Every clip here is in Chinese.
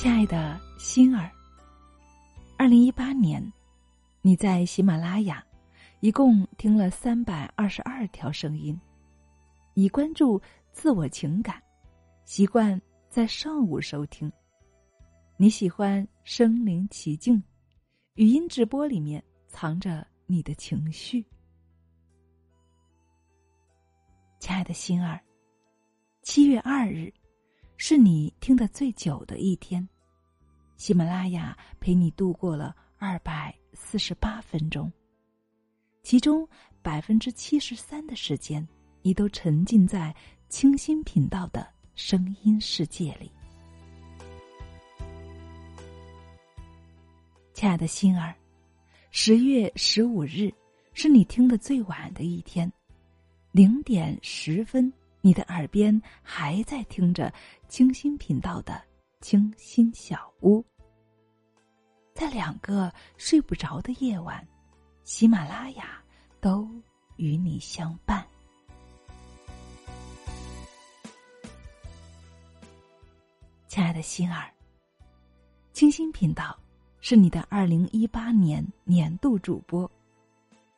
亲爱的心儿，二零一八年，你在喜马拉雅一共听了三百二十二条声音。你关注自我情感，习惯在上午收听。你喜欢身临其境，语音直播里面藏着你的情绪。亲爱的心儿，七月二日。是你听得最久的一天，喜马拉雅陪你度过了二百四十八分钟，其中百分之七十三的时间，你都沉浸在清新频道的声音世界里。亲爱的心儿，十月十五日是你听的最晚的一天，零点十分。你的耳边还在听着清新频道的清新小屋，在两个睡不着的夜晚，喜马拉雅都与你相伴。亲爱的心儿，清新频道是你的二零一八年年度主播，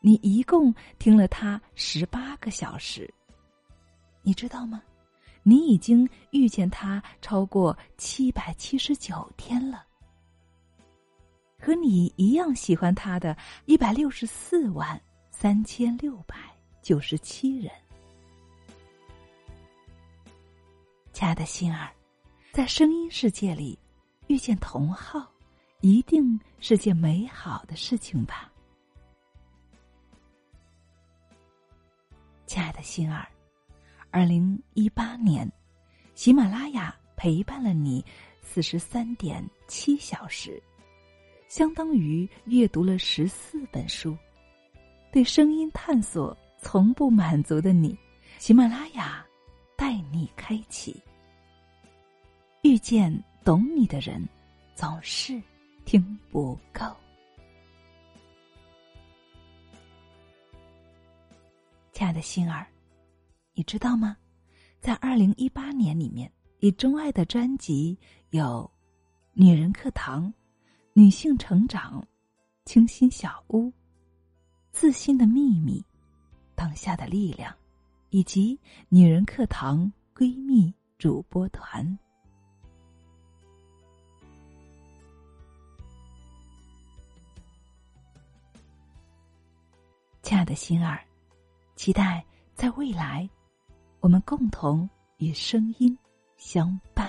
你一共听了他十八个小时。你知道吗？你已经遇见他超过七百七十九天了。和你一样喜欢他的一百六十四万三千六百九十七人。亲爱的心儿，在声音世界里遇见同好，一定是件美好的事情吧？亲爱的心儿。二零一八年，喜马拉雅陪伴了你四十三点七小时，相当于阅读了十四本书。对声音探索从不满足的你，喜马拉雅带你开启。遇见懂你的人，总是听不够。亲爱的心儿。你知道吗？在二零一八年里面，你钟爱的专辑有《女人课堂》《女性成长》《清新小屋》《自信的秘密》《当下的力量》，以及《女人课堂》闺蜜主播团。亲爱的心儿，期待在未来。我们共同与声音相伴。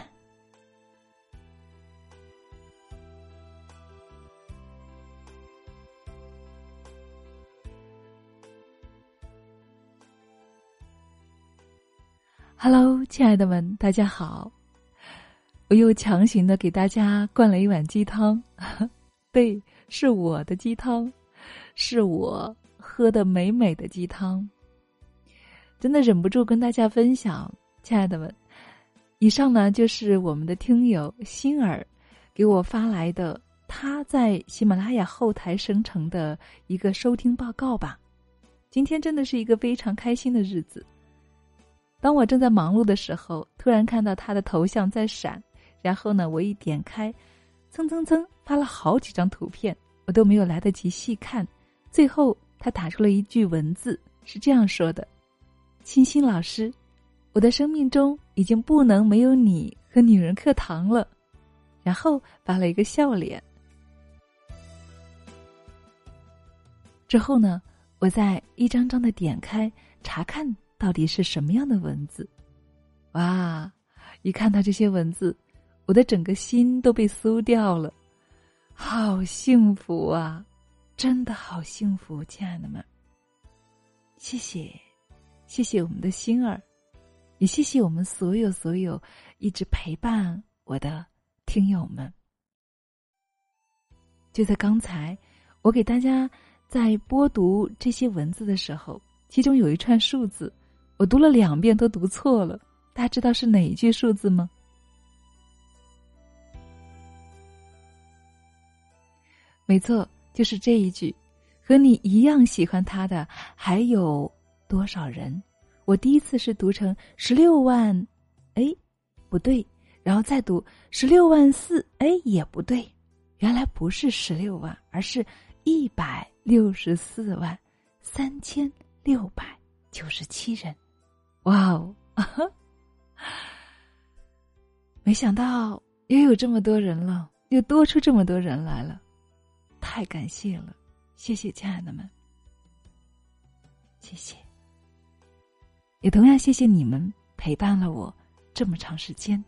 Hello，亲爱的们，大家好！我又强行的给大家灌了一碗鸡汤，对，是我的鸡汤，是我喝的美美的鸡汤。真的忍不住跟大家分享，亲爱的们，以上呢就是我们的听友心儿给我发来的他在喜马拉雅后台生成的一个收听报告吧。今天真的是一个非常开心的日子。当我正在忙碌的时候，突然看到他的头像在闪，然后呢，我一点开，蹭蹭蹭发了好几张图片，我都没有来得及细看，最后他打出了一句文字，是这样说的。清新老师，我的生命中已经不能没有你和女人课堂了。然后发了一个笑脸。之后呢，我再一张张的点开查看，到底是什么样的文字。哇！一看到这些文字，我的整个心都被酥掉了。好幸福啊！真的好幸福，亲爱的们，谢谢。谢谢我们的心儿，也谢谢我们所有所有一直陪伴我的听友们。就在刚才，我给大家在播读这些文字的时候，其中有一串数字，我读了两遍都读错了。大家知道是哪一句数字吗？没错，就是这一句。和你一样喜欢他的还有。多少人？我第一次是读成十六万，哎，不对，然后再读十六万四，哎，也不对，原来不是十六万，而是一百六十四万三千六百九十七人。哇哦！没想到又有这么多人了，又多出这么多人来了，太感谢了，谢谢亲爱的们，谢谢。也同样谢谢你们陪伴了我这么长时间，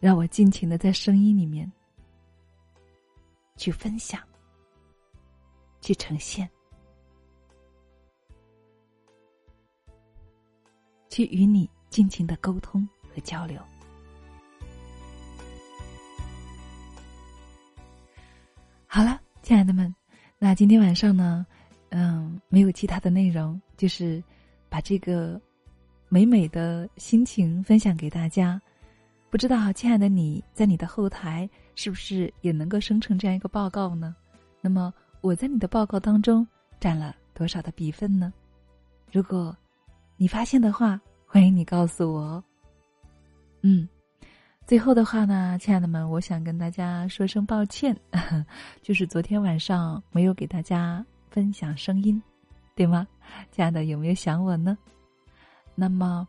让我尽情的在声音里面去分享、去呈现、去与你尽情的沟通。和交流。好了，亲爱的们，那今天晚上呢，嗯，没有其他的内容，就是把这个美美的心情分享给大家。不知道，亲爱的你在你的后台是不是也能够生成这样一个报告呢？那么我在你的报告当中占了多少的比分呢？如果你发现的话，欢迎你告诉我。嗯，最后的话呢，亲爱的们，我想跟大家说声抱歉，就是昨天晚上没有给大家分享声音，对吗？亲爱的，有没有想我呢？那么，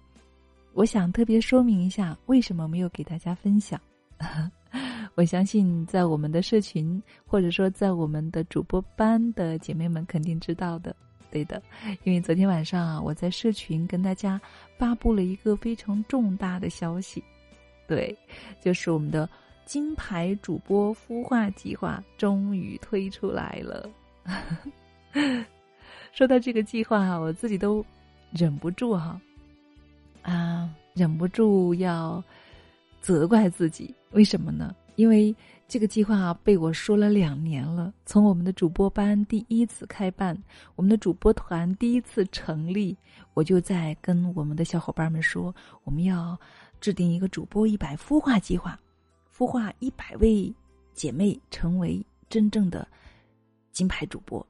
我想特别说明一下，为什么没有给大家分享。我相信在我们的社群，或者说在我们的主播班的姐妹们肯定知道的，对的，因为昨天晚上啊，我在社群跟大家。发布了一个非常重大的消息，对，就是我们的金牌主播孵化计划终于推出来了。说到这个计划啊，我自己都忍不住哈，啊，忍不住要责怪自己，为什么呢？因为。这个计划被我说了两年了，从我们的主播班第一次开办，我们的主播团第一次成立，我就在跟我们的小伙伴们说，我们要制定一个主播一百孵化计划，孵化一百位姐妹成为真正的金牌主播。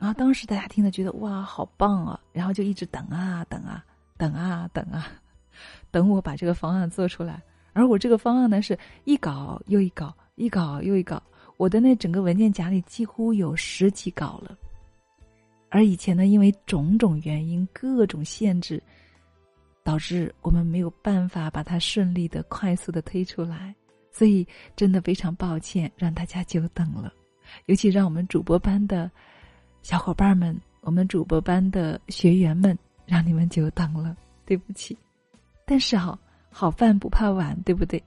然后当时大家听了觉得哇，好棒啊！然后就一直等啊等啊等啊等啊，等我把这个方案做出来。而我这个方案呢，是一稿又一稿。一稿又一稿，我的那整个文件夹里几乎有十几稿了。而以前呢，因为种种原因、各种限制，导致我们没有办法把它顺利的、快速的推出来。所以，真的非常抱歉，让大家久等了。尤其让我们主播班的小伙伴们、我们主播班的学员们，让你们久等了，对不起。但是哈，好饭不怕晚，对不对？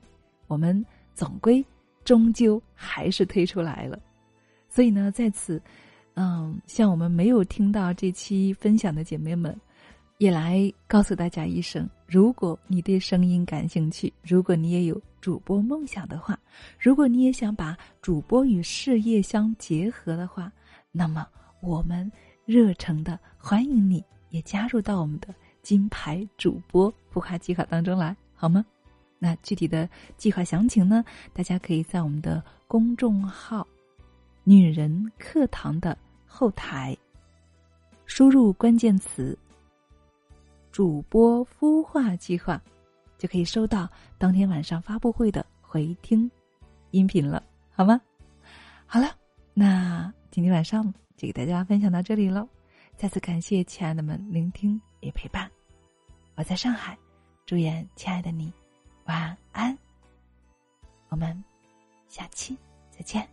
我们总归。终究还是推出来了，所以呢，在此，嗯，向我们没有听到这期分享的姐妹们，也来告诉大家一声：如果你对声音感兴趣，如果你也有主播梦想的话，如果你也想把主播与事业相结合的话，那么我们热诚的欢迎你也加入到我们的金牌主播孵化计划当中来，好吗？那具体的计划详情呢？大家可以在我们的公众号“女人课堂”的后台输入关键词“主播孵化计划”，就可以收到当天晚上发布会的回听音频了，好吗？好了，那今天晚上就给大家分享到这里喽。再次感谢亲爱的们聆听与陪伴，我在上海，祝愿亲爱的你。晚安，我们下期再见。